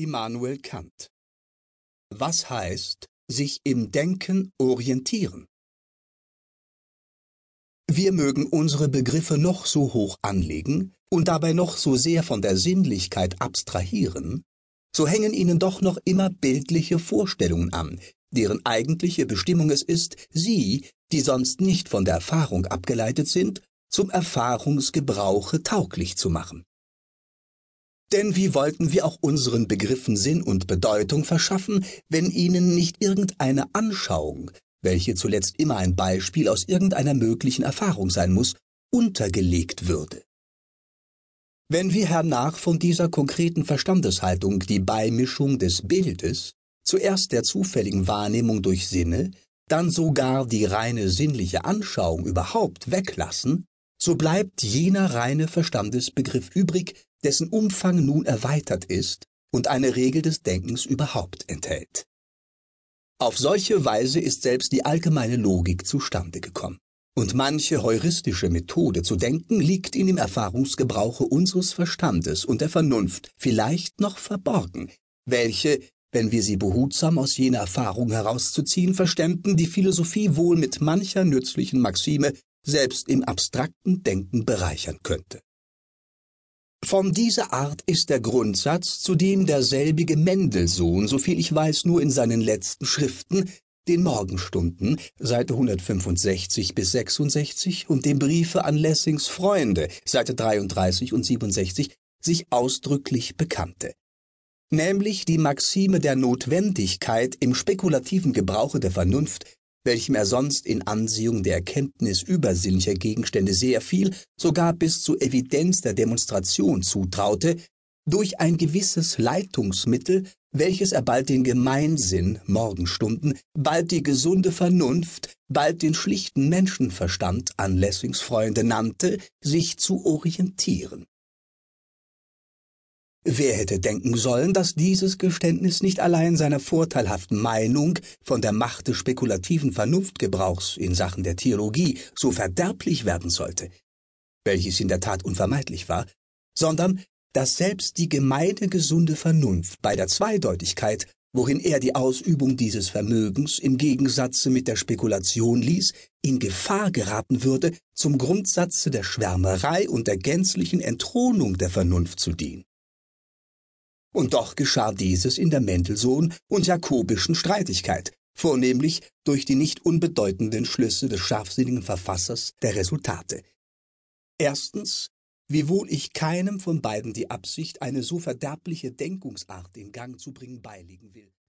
Immanuel Kant Was heißt, sich im Denken orientieren? Wir mögen unsere Begriffe noch so hoch anlegen und dabei noch so sehr von der Sinnlichkeit abstrahieren, so hängen ihnen doch noch immer bildliche Vorstellungen an, deren eigentliche Bestimmung es ist, sie, die sonst nicht von der Erfahrung abgeleitet sind, zum Erfahrungsgebrauche tauglich zu machen. Denn wie wollten wir auch unseren Begriffen Sinn und Bedeutung verschaffen, wenn ihnen nicht irgendeine Anschauung, welche zuletzt immer ein Beispiel aus irgendeiner möglichen Erfahrung sein muss, untergelegt würde? Wenn wir hernach von dieser konkreten Verstandeshaltung die Beimischung des Bildes, zuerst der zufälligen Wahrnehmung durch Sinne, dann sogar die reine sinnliche Anschauung überhaupt weglassen, so bleibt jener reine Verstandesbegriff übrig, dessen Umfang nun erweitert ist und eine Regel des Denkens überhaupt enthält. Auf solche Weise ist selbst die allgemeine Logik zustande gekommen. Und manche heuristische Methode zu denken liegt in dem Erfahrungsgebrauche unseres Verstandes und der Vernunft vielleicht noch verborgen, welche, wenn wir sie behutsam aus jener Erfahrung herauszuziehen verständen, die Philosophie wohl mit mancher nützlichen Maxime selbst im abstrakten Denken bereichern könnte. Von dieser Art ist der Grundsatz, zu dem derselbige Mendelssohn, soviel ich weiß, nur in seinen letzten Schriften, den Morgenstunden, Seite 165 bis 66 und dem Briefe an Lessings Freunde, Seite 33 und 67, sich ausdrücklich bekannte. Nämlich die Maxime der Notwendigkeit im spekulativen Gebrauche der Vernunft welchem er sonst in Ansehung der Erkenntnis übersinnlicher Gegenstände sehr viel, sogar bis zur Evidenz der Demonstration zutraute, durch ein gewisses Leitungsmittel, welches er bald den Gemeinsinn, Morgenstunden, bald die gesunde Vernunft, bald den schlichten Menschenverstand an Lessings Freunde nannte, sich zu orientieren. Wer hätte denken sollen, dass dieses Geständnis nicht allein seiner vorteilhaften Meinung von der Macht des spekulativen Vernunftgebrauchs in Sachen der Theologie so verderblich werden sollte, welches in der Tat unvermeidlich war, sondern dass selbst die gemeine gesunde Vernunft bei der Zweideutigkeit, worin er die Ausübung dieses Vermögens im Gegensatze mit der Spekulation ließ, in Gefahr geraten würde, zum Grundsatze der Schwärmerei und der gänzlichen Entthronung der Vernunft zu dienen. Und doch geschah dieses in der Mendelssohn- und jakobischen Streitigkeit, vornehmlich durch die nicht unbedeutenden Schlüsse des scharfsinnigen Verfassers der Resultate. Erstens, wiewohl ich keinem von beiden die Absicht, eine so verderbliche Denkungsart in Gang zu bringen, beilegen will.